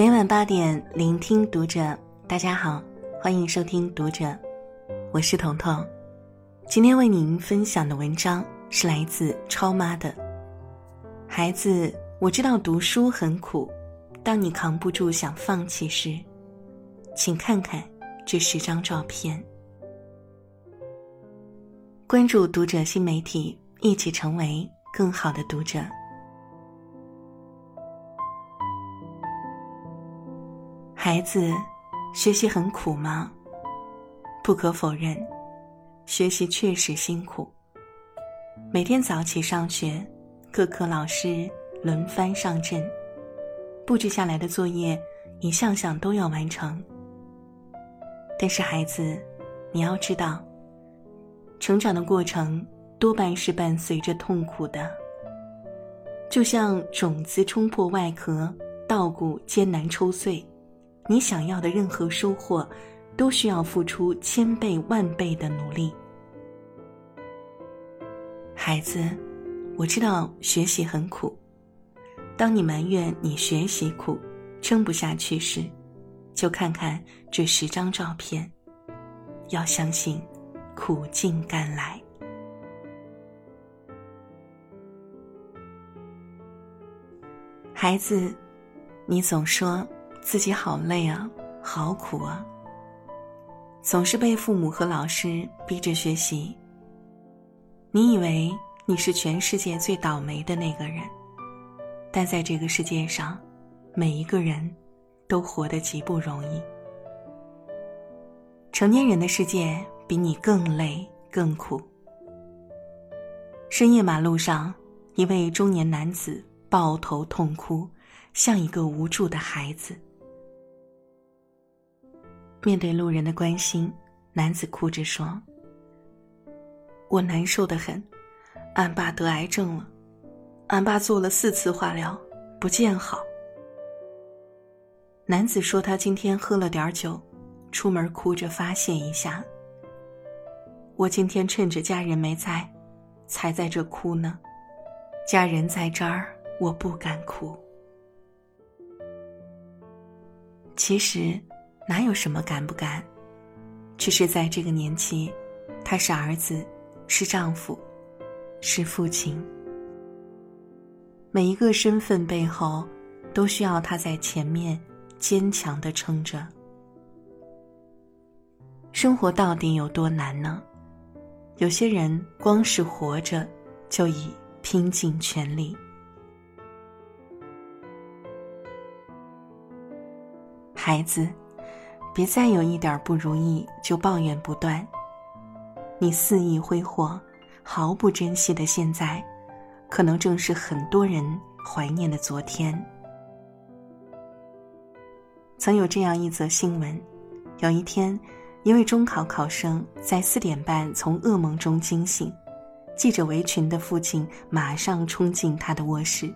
每晚八点，聆听读者。大家好，欢迎收听读者，我是彤彤。今天为您分享的文章是来自超妈的。孩子，我知道读书很苦，当你扛不住想放弃时，请看看这十张照片。关注读者新媒体，一起成为更好的读者。孩子，学习很苦吗？不可否认，学习确实辛苦。每天早起上学，各科老师轮番上阵，布置下来的作业一项项都要完成。但是孩子，你要知道。成长的过程多半是伴随着痛苦的，就像种子冲破外壳，稻谷艰难抽穗，你想要的任何收获，都需要付出千倍万倍的努力。孩子，我知道学习很苦，当你埋怨你学习苦，撑不下去时，就看看这十张照片，要相信。苦尽甘来，孩子，你总说自己好累啊，好苦啊，总是被父母和老师逼着学习。你以为你是全世界最倒霉的那个人，但在这个世界上，每一个人都活得极不容易。成年人的世界。比你更累更苦。深夜马路上，一位中年男子抱头痛哭，像一个无助的孩子。面对路人的关心，男子哭着说：“我难受的很，俺爸得癌症了，俺爸做了四次化疗，不见好。”男子说：“他今天喝了点酒，出门哭着发泄一下。”我今天趁着家人没在，才在这哭呢。家人在这儿，我不敢哭。其实，哪有什么敢不敢？只是在这个年纪，他是儿子，是丈夫，是父亲。每一个身份背后，都需要他在前面坚强的撑着。生活到底有多难呢？有些人光是活着，就已拼尽全力。孩子，别再有一点不如意就抱怨不断。你肆意挥霍、毫不珍惜的现在，可能正是很多人怀念的昨天。曾有这样一则新闻：有一天。一位中考考生在四点半从噩梦中惊醒，系着围裙的父亲马上冲进他的卧室。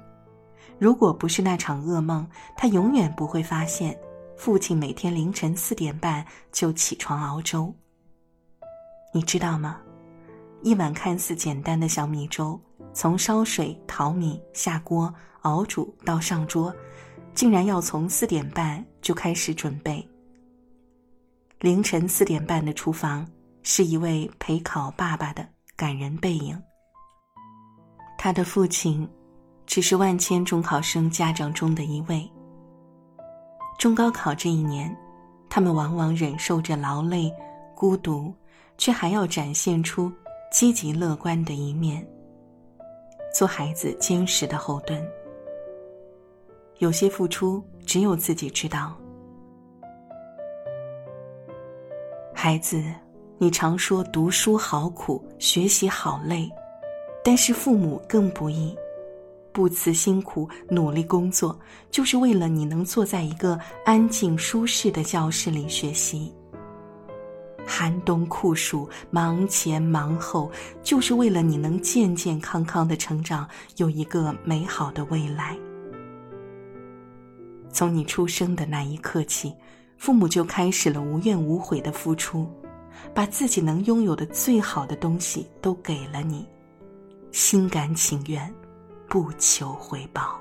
如果不是那场噩梦，他永远不会发现父亲每天凌晨四点半就起床熬粥。你知道吗？一碗看似简单的小米粥，从烧水、淘米、下锅、熬煮到上桌，竟然要从四点半就开始准备。凌晨四点半的厨房，是一位陪考爸爸的感人背影。他的父亲，只是万千中考生家长中的一位。中高考这一年，他们往往忍受着劳累、孤独，却还要展现出积极乐观的一面，做孩子坚实的后盾。有些付出，只有自己知道。孩子，你常说读书好苦，学习好累，但是父母更不易，不辞辛苦努力工作，就是为了你能坐在一个安静舒适的教室里学习。寒冬酷暑，忙前忙后，就是为了你能健健康康的成长，有一个美好的未来。从你出生的那一刻起。父母就开始了无怨无悔的付出，把自己能拥有的最好的东西都给了你，心甘情愿，不求回报。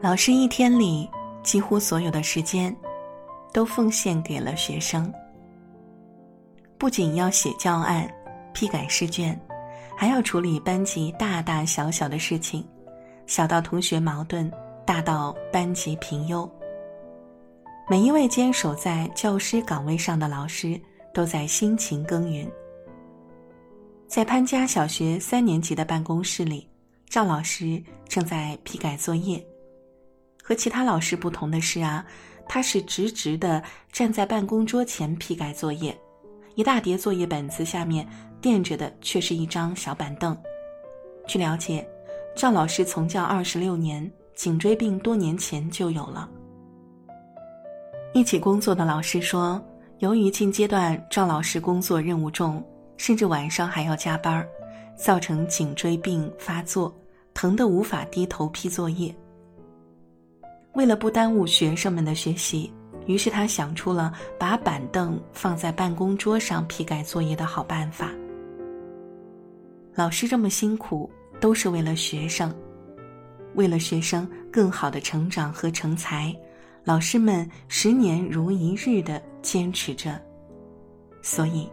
老师一天里几乎所有的时间，都奉献给了学生。不仅要写教案、批改试卷，还要处理班级大大小小的事情，小到同学矛盾，大到班级评优。每一位坚守在教师岗位上的老师，都在辛勤耕耘。在潘家小学三年级的办公室里，赵老师正在批改作业。和其他老师不同的是啊，他是直直的站在办公桌前批改作业，一大叠作业本子下面垫着的却是一张小板凳。据了解，赵老师从教二十六年，颈椎病多年前就有了。一起工作的老师说，由于近阶段赵老师工作任务重，甚至晚上还要加班造成颈椎病发作，疼得无法低头批作业。为了不耽误学生们的学习，于是他想出了把板凳放在办公桌上批改作业的好办法。老师这么辛苦，都是为了学生，为了学生更好的成长和成才。老师们十年如一日的坚持着，所以，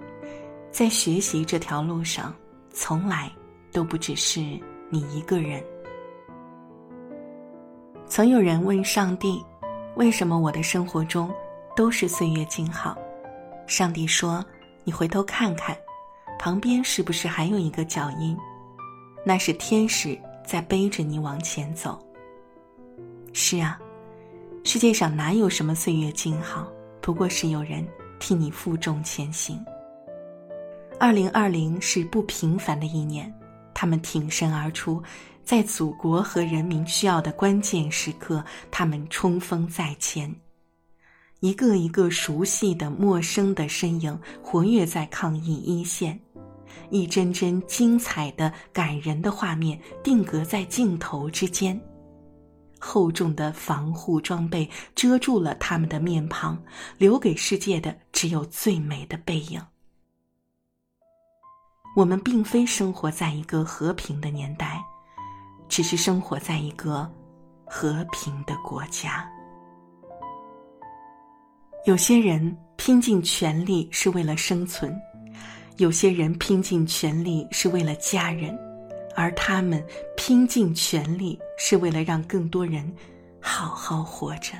在学习这条路上，从来都不只是你一个人。曾有人问上帝：“为什么我的生活中都是岁月静好？”上帝说：“你回头看看，旁边是不是还有一个脚印？那是天使在背着你往前走。”是啊。世界上哪有什么岁月静好，不过是有人替你负重前行。二零二零是不平凡的一年，他们挺身而出，在祖国和人民需要的关键时刻，他们冲锋在前。一个一个熟悉的、陌生的身影活跃在抗疫一线，一帧帧精彩的、感人的画面定格在镜头之间。厚重的防护装备遮住了他们的面庞，留给世界的只有最美的背影。我们并非生活在一个和平的年代，只是生活在一个和平的国家。有些人拼尽全力是为了生存，有些人拼尽全力是为了家人。而他们拼尽全力，是为了让更多人好好活着。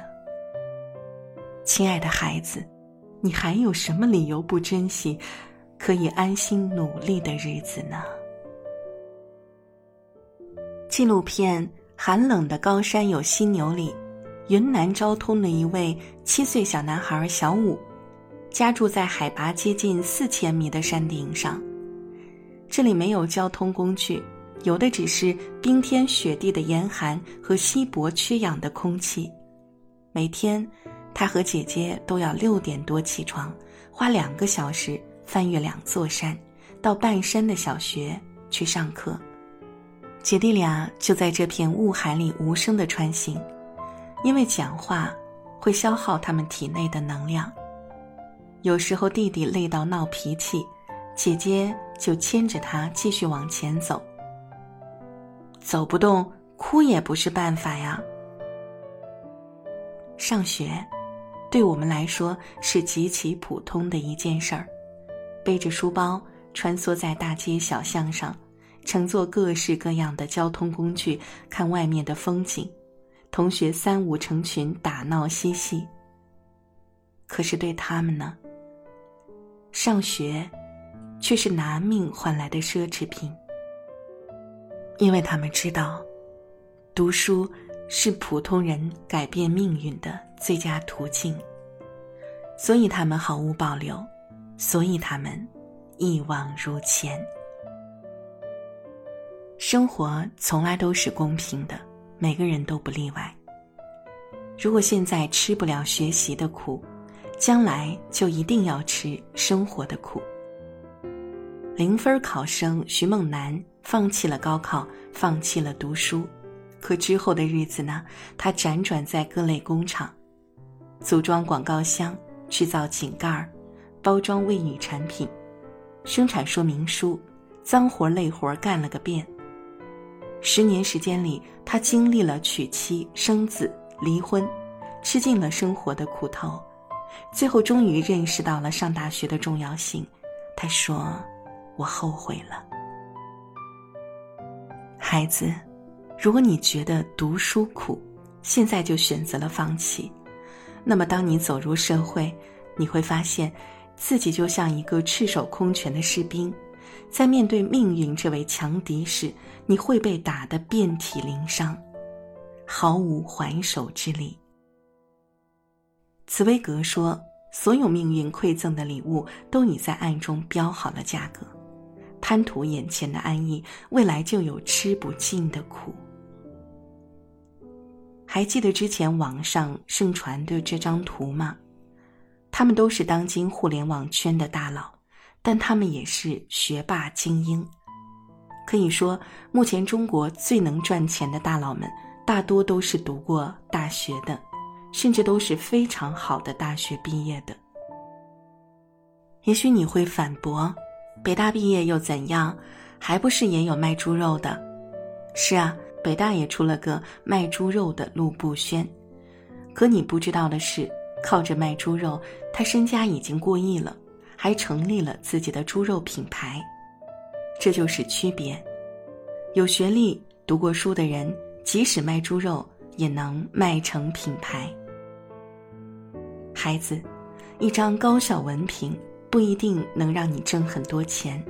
亲爱的孩子，你还有什么理由不珍惜可以安心努力的日子呢？纪录片《寒冷的高山有犀牛》里，云南昭通的一位七岁小男孩小武，家住在海拔接近四千米的山顶上，这里没有交通工具。有的只是冰天雪地的严寒和稀薄缺氧的空气。每天，他和姐姐都要六点多起床，花两个小时翻越两座山，到半山的小学去上课。姐弟俩就在这片雾海里无声的穿行，因为讲话会消耗他们体内的能量。有时候弟弟累到闹脾气，姐姐就牵着他继续往前走。走不动，哭也不是办法呀。上学，对我们来说是极其普通的一件事儿。背着书包穿梭在大街小巷上，乘坐各式各样的交通工具，看外面的风景。同学三五成群打闹嬉戏。可是对他们呢，上学，却是拿命换来的奢侈品。因为他们知道，读书是普通人改变命运的最佳途径，所以他们毫无保留，所以他们一往如前。生活从来都是公平的，每个人都不例外。如果现在吃不了学习的苦，将来就一定要吃生活的苦。零分考生徐梦楠。放弃了高考，放弃了读书，可之后的日子呢？他辗转在各类工厂，组装广告箱，制造井盖儿，包装卫浴产品，生产说明书，脏活累活干了个遍。十年时间里，他经历了娶妻生子、离婚，吃尽了生活的苦头，最后终于认识到了上大学的重要性。他说：“我后悔了。”孩子，如果你觉得读书苦，现在就选择了放弃，那么当你走入社会，你会发现，自己就像一个赤手空拳的士兵。在面对命运这位强敌时，你会被打得遍体鳞伤，毫无还手之力。茨威格说：“所有命运馈赠的礼物，都已在暗中标好了价格。贪图眼前的安逸，未来就有吃不尽的苦。”还记得之前网上盛传的这张图吗？他们都是当今互联网圈的大佬。但他们也是学霸精英，可以说，目前中国最能赚钱的大佬们，大多都是读过大学的，甚至都是非常好的大学毕业的。也许你会反驳：“北大毕业又怎样？还不是也有卖猪肉的？”是啊，北大也出了个卖猪肉的陆步轩。可你不知道的是，靠着卖猪肉，他身家已经过亿了。还成立了自己的猪肉品牌，这就是区别。有学历、读过书的人，即使卖猪肉，也能卖成品牌。孩子，一张高校文凭不一定能让你挣很多钱，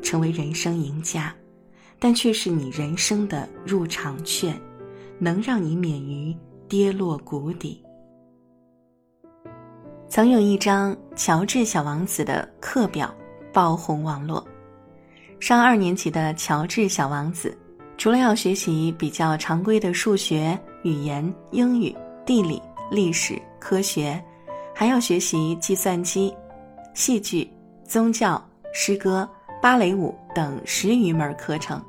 成为人生赢家，但却是你人生的入场券，能让你免于跌落谷底。曾有一张《乔治小王子》的课表爆红网络。上二年级的乔治小王子，除了要学习比较常规的数学、语言、英语、地理、历史、科学，还要学习计算机、戏剧、宗教、诗歌、芭蕾舞等十余门课程。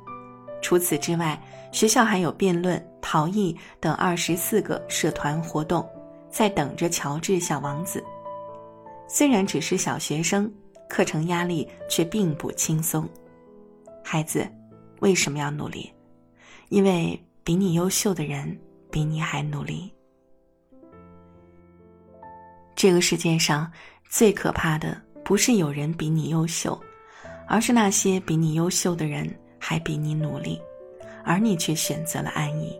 除此之外，学校还有辩论、陶艺等二十四个社团活动，在等着乔治小王子。虽然只是小学生，课程压力却并不轻松。孩子，为什么要努力？因为比你优秀的人比你还努力。这个世界上最可怕的不是有人比你优秀，而是那些比你优秀的人还比你努力，而你却选择了安逸。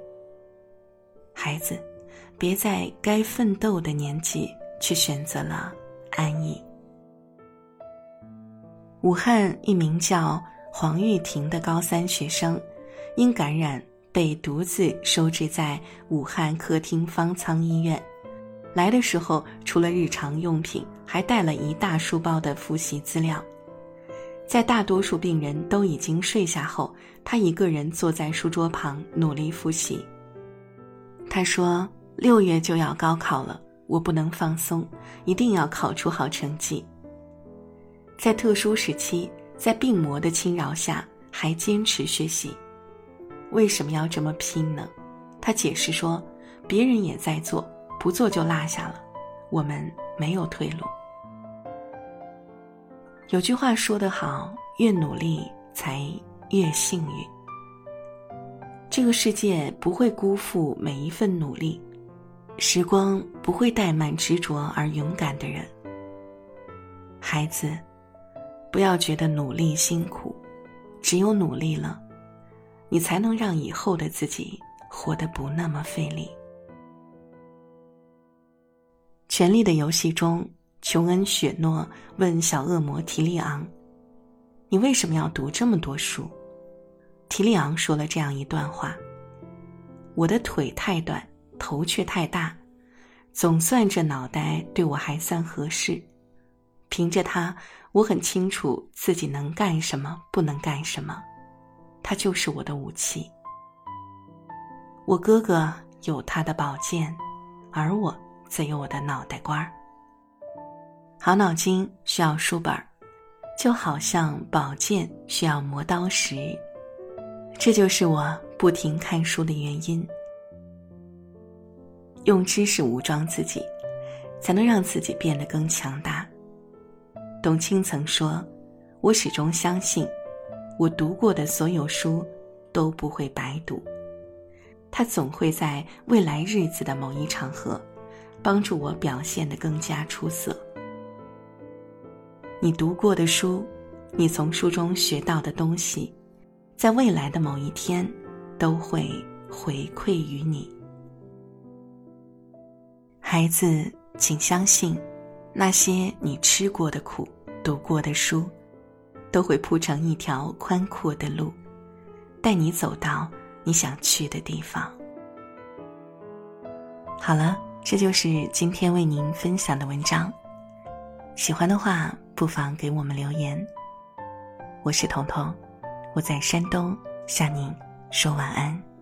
孩子，别在该奋斗的年纪去选择了。安逸。武汉一名叫黄玉婷的高三学生，因感染被独自收治在武汉客厅方舱医院。来的时候，除了日常用品，还带了一大书包的复习资料。在大多数病人都已经睡下后，他一个人坐在书桌旁努力复习。他说：“六月就要高考了。”我不能放松，一定要考出好成绩。在特殊时期，在病魔的侵扰下，还坚持学习，为什么要这么拼呢？他解释说：“别人也在做，不做就落下了，我们没有退路。”有句话说得好：“越努力，才越幸运。”这个世界不会辜负每一份努力。时光不会怠慢执着而勇敢的人。孩子，不要觉得努力辛苦，只有努力了，你才能让以后的自己活得不那么费力。《权力的游戏》中，琼恩·雪诺问小恶魔提利昂：“你为什么要读这么多书？”提利昂说了这样一段话：“我的腿太短。”头却太大，总算这脑袋对我还算合适。凭着它，我很清楚自己能干什么，不能干什么。它就是我的武器。我哥哥有他的宝剑，而我则有我的脑袋瓜儿。好脑筋需要书本儿，就好像宝剑需要磨刀石。这就是我不停看书的原因。用知识武装自己，才能让自己变得更强大。董卿曾说：“我始终相信，我读过的所有书，都不会白读。它总会在未来日子的某一场合，帮助我表现得更加出色。你读过的书，你从书中学到的东西，在未来的某一天，都会回馈于你。孩子，请相信，那些你吃过的苦、读过的书，都会铺成一条宽阔的路，带你走到你想去的地方。好了，这就是今天为您分享的文章。喜欢的话。不妨给我们留言。我是彤彤，我在山东向您说晚安。